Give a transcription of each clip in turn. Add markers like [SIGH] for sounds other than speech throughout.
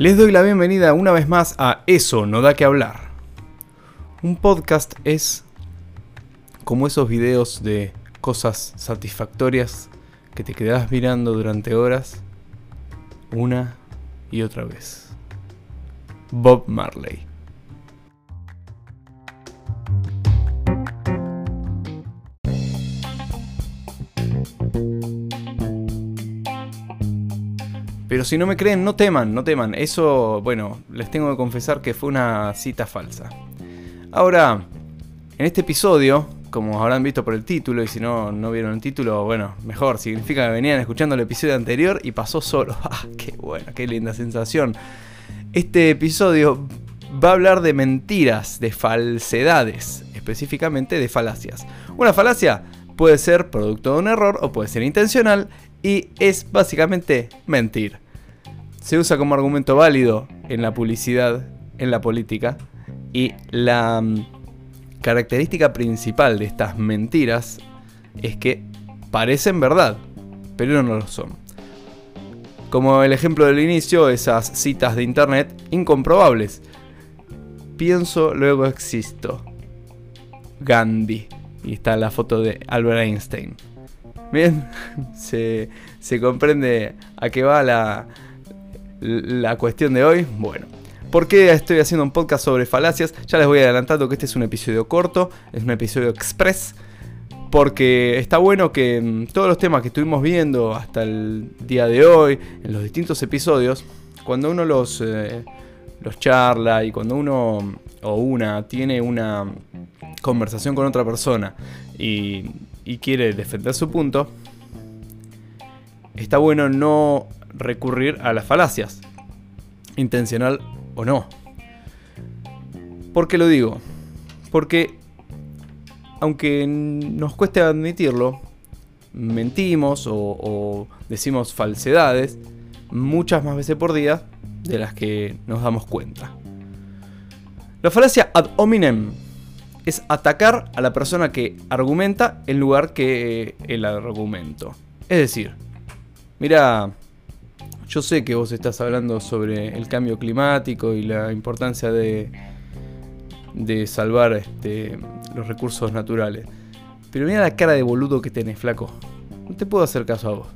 Les doy la bienvenida una vez más a Eso no da que hablar. Un podcast es como esos videos de cosas satisfactorias que te quedas mirando durante horas una y otra vez. Bob Marley. Pero si no me creen, no teman, no teman. Eso, bueno, les tengo que confesar que fue una cita falsa. Ahora, en este episodio, como habrán visto por el título, y si no, no vieron el título, bueno, mejor, significa que venían escuchando el episodio anterior y pasó solo. [LAUGHS] ¡Ah, qué bueno, qué linda sensación! Este episodio va a hablar de mentiras, de falsedades, específicamente de falacias. Una falacia puede ser producto de un error o puede ser intencional y es básicamente mentir. Se usa como argumento válido en la publicidad, en la política y la mm, característica principal de estas mentiras es que parecen verdad, pero no lo son. Como el ejemplo del inicio, esas citas de internet incomprobables. Pienso, luego existo. Gandhi. Y está la foto de Albert Einstein. Bien, [LAUGHS] se, comprende a qué va la, la cuestión de hoy. Bueno, ¿por qué estoy haciendo un podcast sobre falacias? Ya les voy adelantando que este es un episodio corto, es un episodio express. Porque está bueno que mm, todos los temas que estuvimos viendo hasta el día de hoy, en los distintos episodios, cuando uno los, eh, los charla y cuando uno o una tiene una conversación con otra persona y y quiere defender su punto, está bueno no recurrir a las falacias, intencional o no. ¿Por qué lo digo? Porque, aunque nos cueste admitirlo, mentimos o, decimos falsedades muchas más veces por día de las que nos damos cuenta. La falacia ad hominem es atacar a la persona que argumenta en lugar que el argumento. Es decir, mira, yo sé que vos estás hablando sobre el cambio climático y la importancia de, de salvar este, los recursos naturales. Pero mira la cara de boludo que tenés, flaco. No te puedo hacer caso a vos.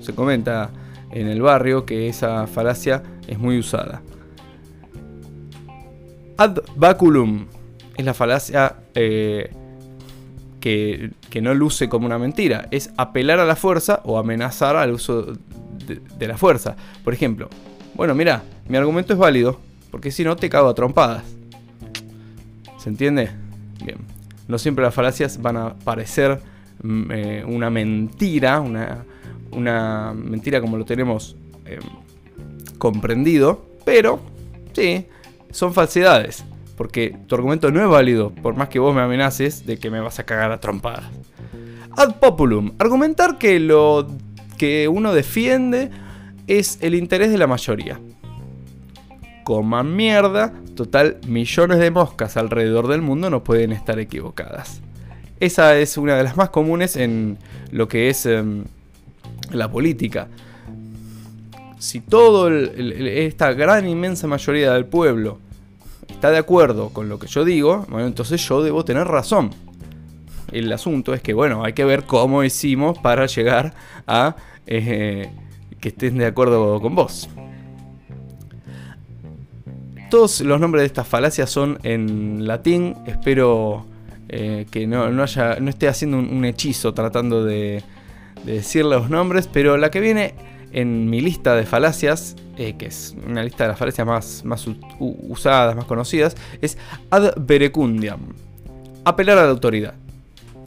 Se comenta en el barrio que esa falacia es muy usada. Ad baculum es la falacia eh, que, no luce como una mentira. Es apelar a la fuerza o amenazar al uso de, la fuerza. Por ejemplo, bueno, mira, mi argumento es válido, porque si no te cago a trompadas. ¿Se entiende? Bien. No siempre las falacias van a parecer mm, eh, una mentira, una, una, mentira como lo tenemos em, comprendido, pero sí, son falsedades. Porque tu argumento no es válido, por más que vos me amenaces de que me vas a cagar a trompadas. Ad populum. Argumentar que lo que uno defiende es el interés de la mayoría. Coman mierda. Total, millones de moscas alrededor del mundo no pueden estar equivocadas. Esa es una de las más comunes en lo que es em, la política. Si todo esta gran inmensa mayoría del pueblo está de acuerdo con lo que yo digo, bueno, entonces yo debo tener razón. El asunto es que, bueno, hay que ver cómo hicimos para llegar a eh, que estén de acuerdo con vos. Todos los nombres de estas falacias son en latín. Espero eh, que no, no esté haciendo un, hechizo tratando de, de decir los nombres, pero la que viene en mi lista de falacias, eh, que es una lista de las falacias más, más usadas, más conocidas, es ad verecundiam. Apelar a la autoridad.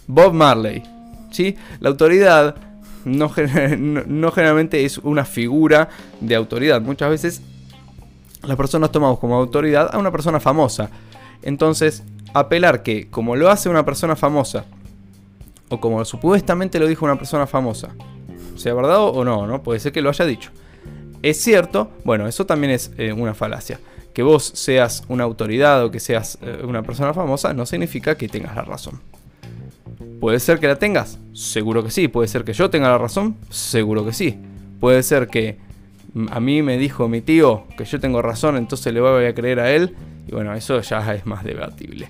Bob Marley. ¿sí? La autoridad [LAUGHS] no, no, generalmente es una figura de autoridad. Muchas veces las personas tomamos como autoridad a una persona famosa. Entonces, apelar que como lo hace una persona famosa, o como supuestamente lo dijo una persona famosa, sea verdad o no, ¿no? Puede ser que lo haya dicho. Es cierto, bueno, eso también es eh, una falacia. Que vos seas una autoridad o que seas eh, una persona famosa no significa que tengas la razón. ¿Puede ser que la tengas? Seguro que sí. ¿Puede ser que yo tenga la razón? Seguro que sí. Puede ser que a mí me dijo mi tío que yo tengo razón, entonces le voy a creer a él. Y bueno, eso ya es más debatible.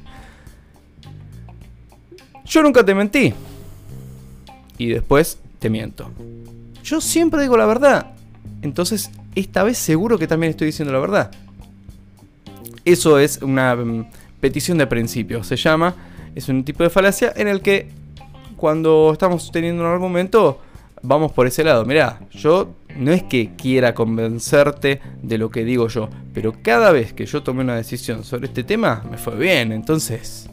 Yo nunca te mentí. Y después te miento. Yo siempre digo la verdad. Entonces, esta vez seguro que también estoy diciendo la verdad. Eso es una mm, petición de principio. Se llama. Es un tipo de falacia en el que cuando estamos teniendo un argumento, vamos por ese lado. Mirá, yo no es que quiera convencerte de lo que digo yo, pero cada vez que yo tomé una decisión sobre este tema, me fue bien. Entonces,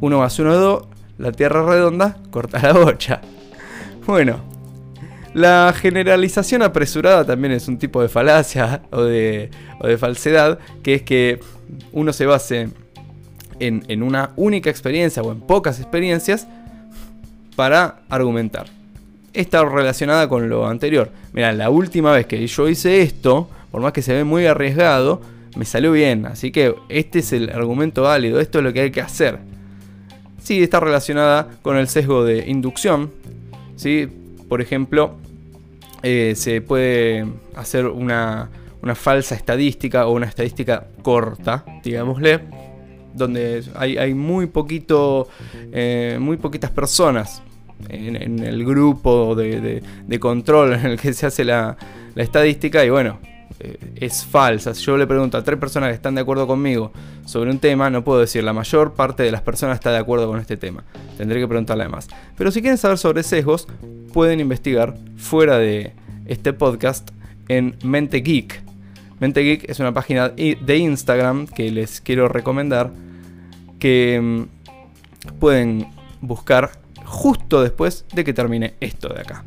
uno más uno, dos, la tierra redonda, corta la bocha. Bueno, la generalización apresurada también es un tipo de falacia o de, falsedad, que es que uno se base en, en una única experiencia o en pocas experiencias para argumentar está relacionada con lo anterior. Mira, la última vez que yo hice esto, por más que se ve muy arriesgado, me salió bien. Así que este es el argumento válido, esto es lo que hay que hacer. Sí, está relacionada con el sesgo de inducción. ¿sí? Por ejemplo, eh, se puede hacer una, falsa estadística o una estadística corta, digámosle, donde hay, muy poquito, eh, muy poquitas personas en, el grupo de, control en el que se hace la, estadística y bueno, es falsa. Si yo le pregunto a tres personas que están de acuerdo conmigo sobre un tema, no puedo decir la mayor parte de las personas está de acuerdo con este tema. Tendré que preguntarle más. Pero si quieren saber sobre sesgos, pueden investigar fuera de este podcast en Mente Geek. Mente Geek es una página de Instagram que les quiero recomendar que mm, pueden buscar justo después de que termine esto de acá.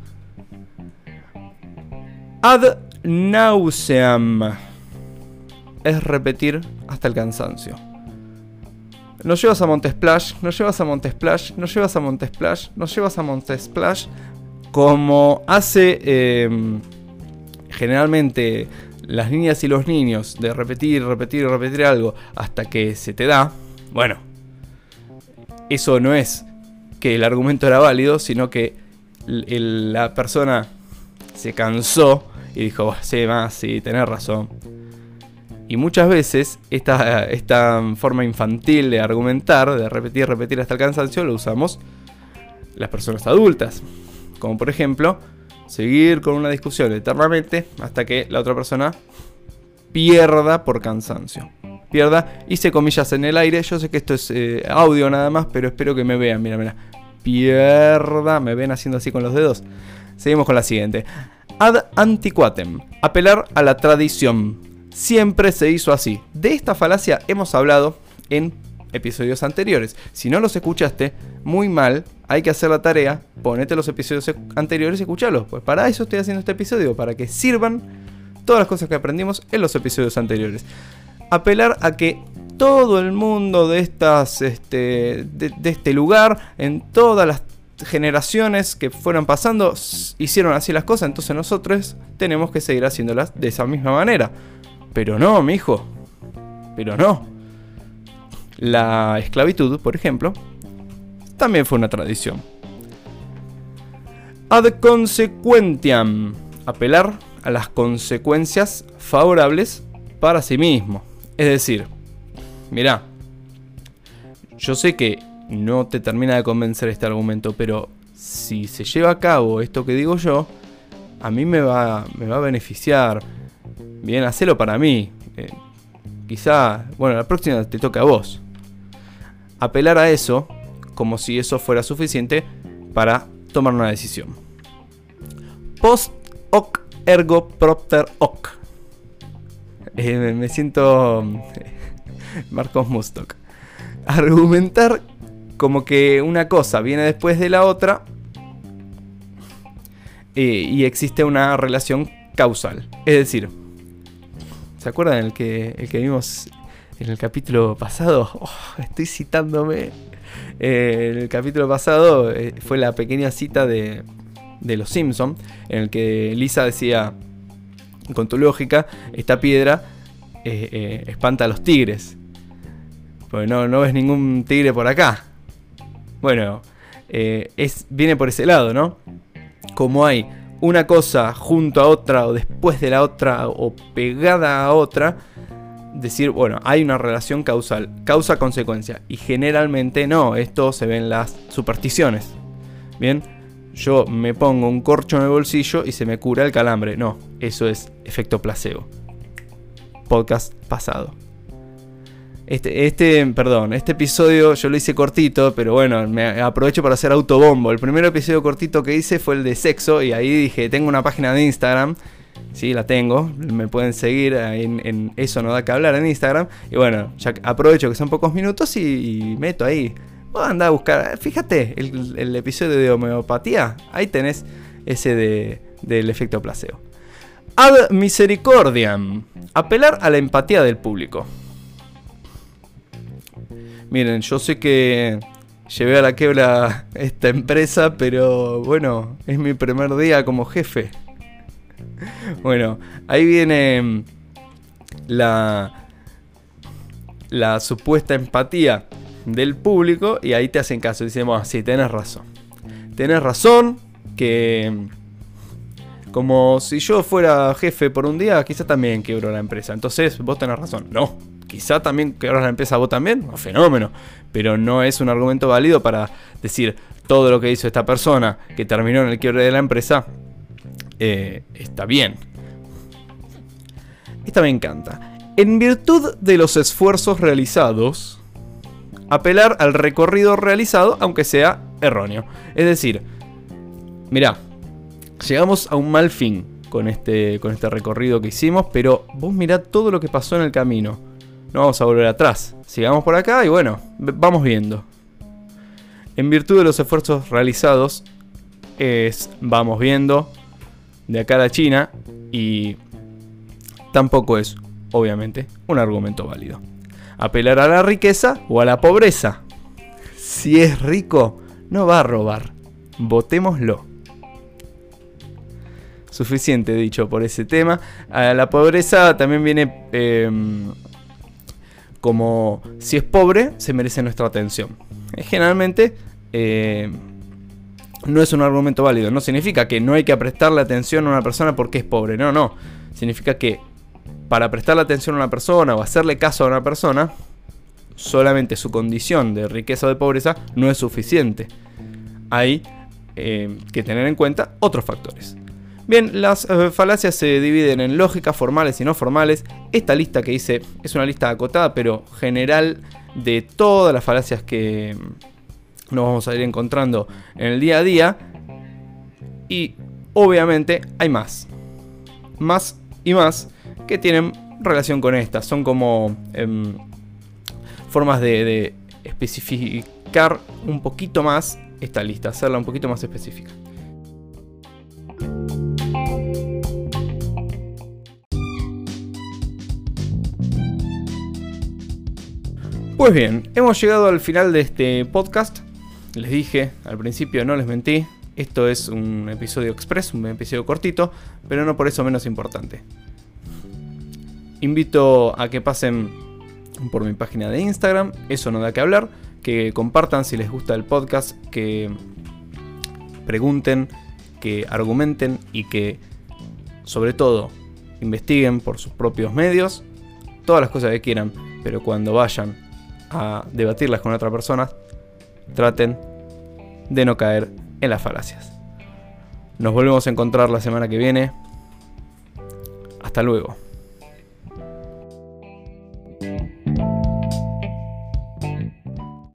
Ad nauseam es repetir hasta el cansancio. Nos llevas a Montesplash, nos llevas a Montesplash, nos llevas a Montesplash, nos llevas a Montesplash, como hace em, generalmente las niñas y los niños de repetir, repetir, repetir algo hasta que se te da. Bueno, eso no es que el argumento era válido, sino que la persona se cansó y dijo, sí, más, sí, tenés razón. Y muchas veces esta, esta forma infantil de argumentar, de repetir, repetir hasta el cansancio, lo usamos las personas adultas. Como por ejemplo, seguir con una discusión eternamente hasta que la otra persona pierda por cansancio pierda. Hice comillas en el aire. Yo sé que esto es eh, audio nada más, pero espero que me vean. Mira, mira. Pierda. Me ven haciendo así con los dedos. Seguimos con la siguiente. Ad antiquatem. Apelar a la tradición. Siempre se hizo así. De esta falacia hemos hablado en episodios anteriores. Si no los escuchaste, muy mal, hay que hacer la tarea, ponete los episodios anteriores y escuchalos. Pues para eso estoy haciendo este episodio, para que sirvan todas las cosas que aprendimos en los episodios anteriores apelar a que todo el mundo de, estas, este, de, este lugar, en todas las generaciones que fueron pasando, hicieron así las cosas, entonces nosotros tenemos que seguir haciéndolas de esa misma manera. Pero no, mi hijo. Pero no. La esclavitud, por ejemplo, también fue una tradición. Ad consequentiam. Apelar a las consecuencias favorables para sí mismo. Es decir, mira, yo sé que no te termina de convencer este argumento, pero si se lleva a cabo esto que digo yo, a mí me va, me va a beneficiar. Bien, hacelo para mí. Eh, quizá, bueno, la próxima te toca a vos. Apelar a eso como si eso fuera suficiente para tomar una decisión. Post hoc ergo propter hoc. Eh, me siento [LAUGHS] Marcos Mustok. Argumentar como que una cosa viene después de la otra eh, y existe una relación causal. Es decir, ¿se acuerdan el que, el que vimos en el capítulo pasado? [LAUGHS] Oh, estoy citándome. Eh, en el capítulo pasado fue la pequeña cita de, de Los Simpson en el que Lisa decía con tu lógica, esta piedra eh, eh, espanta a los tigres. Porque no, no ves ningún tigre por acá. Bueno, eh, es, viene por ese lado, ¿no? Como hay una cosa junto a otra o después de la otra o pegada a otra, decir, bueno, hay una relación causal, causa-consecuencia. Y generalmente no, esto se ve en las supersticiones. Bien, yo me pongo un corcho en el bolsillo y se me cura el calambre. No, eso es efecto placebo. Podcast pasado. Este, este, perdón, este episodio yo lo hice cortito, pero bueno, me aprovecho para hacer autobombo. El primer episodio cortito que hice fue el de sexo y ahí dije, tengo una página de Instagram. Sí, la tengo. Me pueden seguir en, Eso No Da Que Hablar en Instagram. Y bueno, ya aprovecho que son pocos minutos y, meto ahí. anda a buscar. Fíjate, el, episodio de homeopatía. Ahí tenés ese de, del efecto placebo. Ad misericordiam. Apelar a la empatía del público. Miren, yo sé que llevé a la quebra esta empresa, pero bueno, es mi primer día como jefe. Bueno, ahí viene la, supuesta empatía del público y ahí te hacen caso. Decimos, sí, tenés razón. Tenés razón que como si yo fuera jefe por un día, quizá también quebró la empresa. Entonces, vos tenés razón. No, quizá también que ahora la empresa vos también, fenómeno, pero no es un argumento válido para decir todo lo que hizo esta persona que terminó en el quiebre de la empresa eh, está bien. Esta me encanta. En virtud de los esfuerzos realizados, apelar al recorrido realizado aunque sea erróneo. Es decir, mirá, llegamos a un mal fin con este, con este recorrido que hicimos, pero vos mirá todo lo que pasó en el camino no vamos a volver atrás. Sigamos por acá y bueno, vamos viendo. En virtud de los esfuerzos realizados, es vamos viendo de acá a China y tampoco es, obviamente, un argumento válido. Apelar a la riqueza o a la pobreza. Si es rico, no va a robar. Votémoslo. Suficiente dicho por ese tema. A la pobreza también viene em, como si es pobre, se merece nuestra atención. Eh, generalmente eh, no es un argumento válido. No significa que no hay que prestarle atención a una persona porque es pobre. No, no. Significa que para prestarle atención a una persona o hacerle caso a una persona, solamente su condición de riqueza o de pobreza no es suficiente. Hay eh, que tener en cuenta otros factores. Bien, las eh, falacias se dividen en lógicas formales y no formales. Esta lista que hice es una lista acotada, pero general de todas las falacias que nos vamos a ir encontrando en el día a día. Y obviamente hay más. Más y más que tienen relación con estas. Son como em, formas de especificar un poquito más esta lista, hacerla un poquito más específica. Pues bien, hemos llegado al final de este podcast. Les dije al principio, no les mentí. Esto es un episodio express, un episodio cortito, pero no por eso menos importante. Invito a que pasen por mi página de Instagram, eso no da que hablar, que compartan si les gusta el podcast, que pregunten, que argumenten y que sobre todo investiguen por sus propios medios todas las cosas que quieran, pero cuando vayan a debatirlas con otra persona, traten de no caer en las falacias. Nos volvemos a encontrar la semana que viene. Hasta luego.